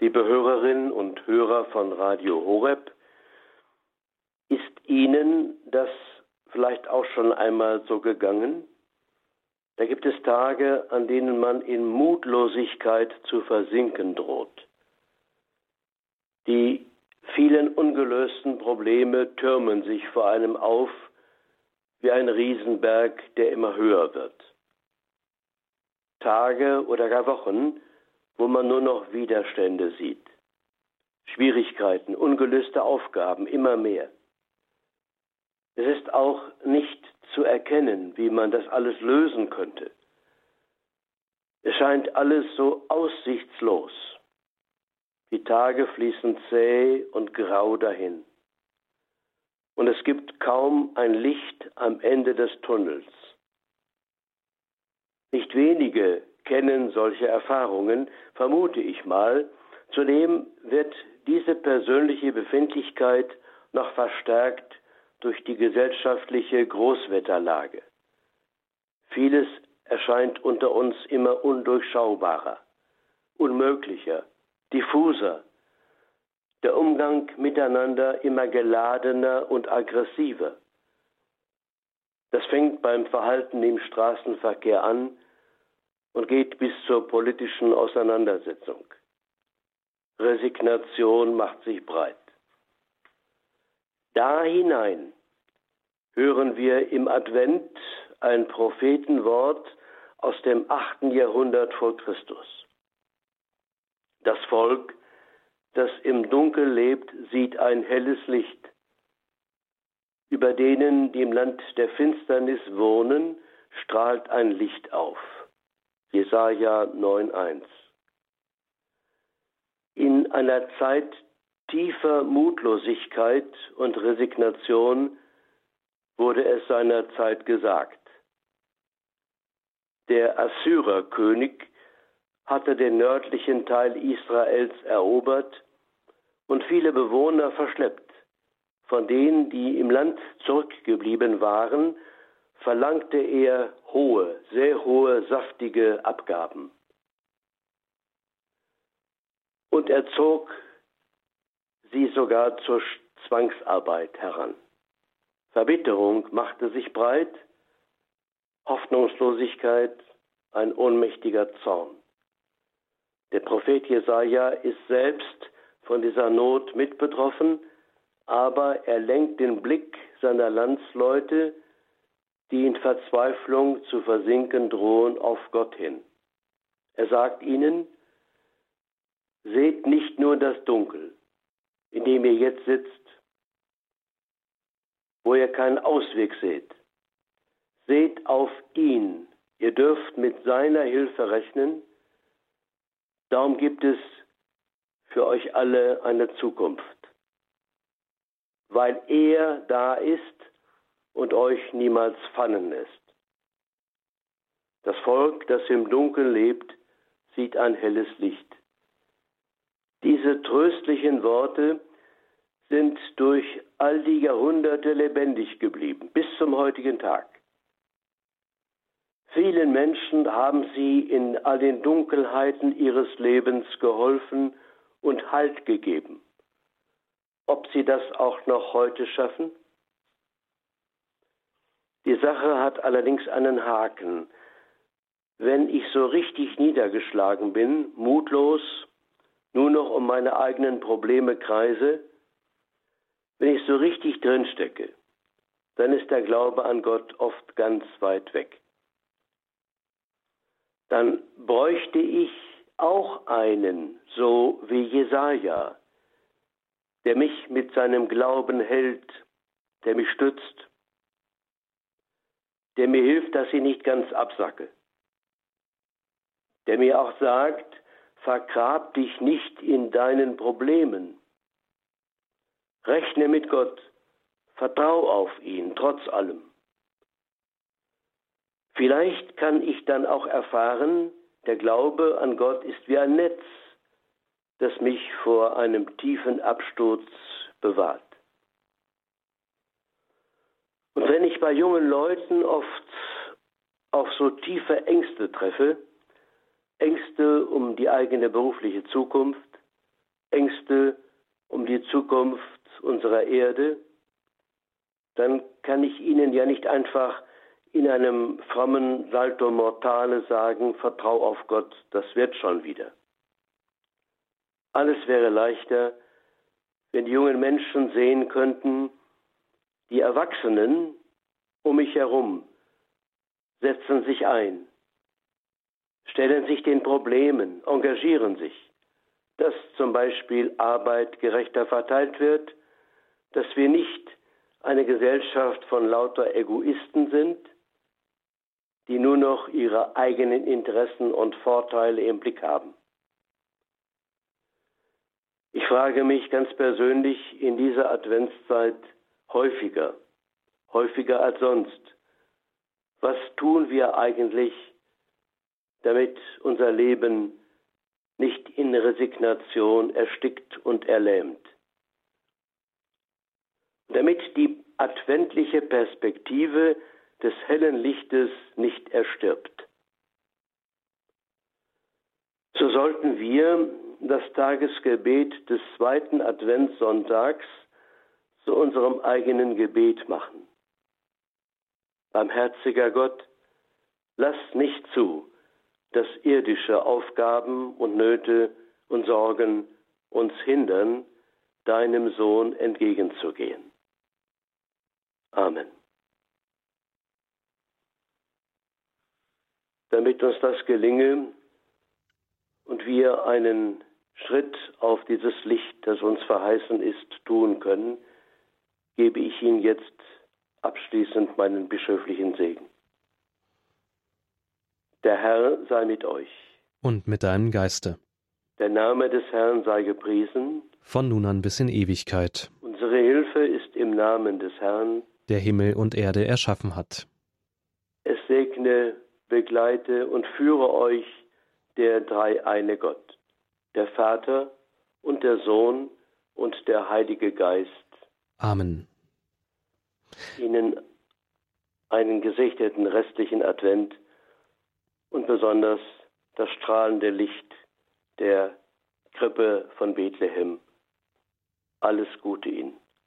liebe Hörerinnen und Hörer von Radio Horeb, ist Ihnen das vielleicht auch schon einmal so gegangen? Da gibt es Tage, an denen man in Mutlosigkeit zu versinken droht. Die vielen ungelösten Probleme türmen sich vor einem auf wie ein Riesenberg, der immer höher wird. Tage oder gar Wochen, wo man nur noch Widerstände sieht. Schwierigkeiten, ungelöste Aufgaben, immer mehr. Es ist auch nicht zu erkennen, wie man das alles lösen könnte. Es scheint alles so aussichtslos. Die Tage fließen zäh und grau dahin. Und es gibt kaum ein Licht am Ende des Tunnels. Nicht wenige kennen solche Erfahrungen, vermute ich mal. Zudem wird diese persönliche Befindlichkeit noch verstärkt durch die gesellschaftliche Großwetterlage. Vieles erscheint unter uns immer undurchschaubarer, unmöglicher, diffuser, der Umgang miteinander immer geladener und aggressiver. Das fängt beim Verhalten im Straßenverkehr an und geht bis zur politischen Auseinandersetzung. Resignation macht sich breit. Da hinein hören wir im Advent ein Prophetenwort aus dem achten Jahrhundert vor Christus. Das Volk, das im Dunkel lebt, sieht ein helles Licht. Über denen, die im Land der Finsternis wohnen, strahlt ein Licht auf. Jesaja 9,1. In einer Zeit tiefer Mutlosigkeit und Resignation wurde es seinerzeit gesagt. Der Assyrerkönig hatte den nördlichen Teil Israels erobert und viele Bewohner verschleppt. Von denen, die im Land zurückgeblieben waren, verlangte er hohe, sehr hohe, saftige Abgaben. Und er zog sie sogar zur Zwangsarbeit heran. Verbitterung machte sich breit, Hoffnungslosigkeit, ein ohnmächtiger Zorn. Der Prophet Jesaja ist selbst von dieser Not mit betroffen, aber er lenkt den Blick seiner Landsleute die in Verzweiflung zu versinken drohen, auf Gott hin. Er sagt ihnen, seht nicht nur das Dunkel, in dem ihr jetzt sitzt, wo ihr keinen Ausweg seht. Seht auf ihn, ihr dürft mit seiner Hilfe rechnen, darum gibt es für euch alle eine Zukunft. Weil er da ist, und euch niemals fallen lässt. Das Volk, das im Dunkeln lebt, sieht ein helles Licht. Diese tröstlichen Worte sind durch all die Jahrhunderte lebendig geblieben, bis zum heutigen Tag. Vielen Menschen haben sie in all den Dunkelheiten ihres Lebens geholfen und Halt gegeben. Ob sie das auch noch heute schaffen? Die Sache hat allerdings einen Haken. Wenn ich so richtig niedergeschlagen bin, mutlos, nur noch um meine eigenen Probleme kreise, wenn ich so richtig drinstecke, dann ist der Glaube an Gott oft ganz weit weg. Dann bräuchte ich auch einen, so wie Jesaja, der mich mit seinem Glauben hält, der mich stützt, der mir hilft, dass ich nicht ganz absacke. Der mir auch sagt, vergrab dich nicht in deinen Problemen. Rechne mit Gott, vertrau auf ihn, trotz allem. Vielleicht kann ich dann auch erfahren, der Glaube an Gott ist wie ein Netz, das mich vor einem tiefen Absturz bewahrt. Und wenn ich bei jungen Leuten oft auf so tiefe Ängste treffe, Ängste um die eigene berufliche Zukunft, Ängste um die Zukunft unserer Erde, dann kann ich Ihnen ja nicht einfach in einem frommen Salto Mortale sagen, vertrau auf Gott, das wird schon wieder. Alles wäre leichter, wenn die jungen Menschen sehen könnten, die Erwachsenen um mich herum setzen sich ein, stellen sich den Problemen, engagieren sich, dass zum Beispiel Arbeit gerechter verteilt wird, dass wir nicht eine Gesellschaft von lauter Egoisten sind, die nur noch ihre eigenen Interessen und Vorteile im Blick haben. Ich frage mich ganz persönlich in dieser Adventszeit häufiger, häufiger als sonst, was tun wir eigentlich, damit unser Leben nicht in Resignation erstickt und erlähmt? Damit die adventliche Perspektive des hellen Lichtes nicht erstirbt. So sollten wir das Tagesgebet des zweiten Adventssonntags zu unserem eigenen Gebet machen. Barmherziger Gott, lass nicht zu, dass irdische Aufgaben und Nöte und Sorgen uns hindern, deinem Sohn entgegenzugehen. Amen. Damit uns das gelinge und wir einen Schritt auf dieses Licht, das uns verheißen ist, tun können, gebe ich Ihnen jetzt abschließend meinen bischöflichen Segen. Der Herr sei mit euch. Und mit deinem Geiste. Der Name des Herrn sei gepriesen. Von nun an bis in Ewigkeit. Unsere Hilfe ist im Namen des Herrn, der Himmel und Erde erschaffen hat. Es segne, begleite und führe euch der dreieine Gott, der Vater und der Sohn und der Heilige Geist. Amen. Ihnen einen gesegneten restlichen Advent und besonders das strahlende Licht der Krippe von Bethlehem. Alles Gute Ihnen.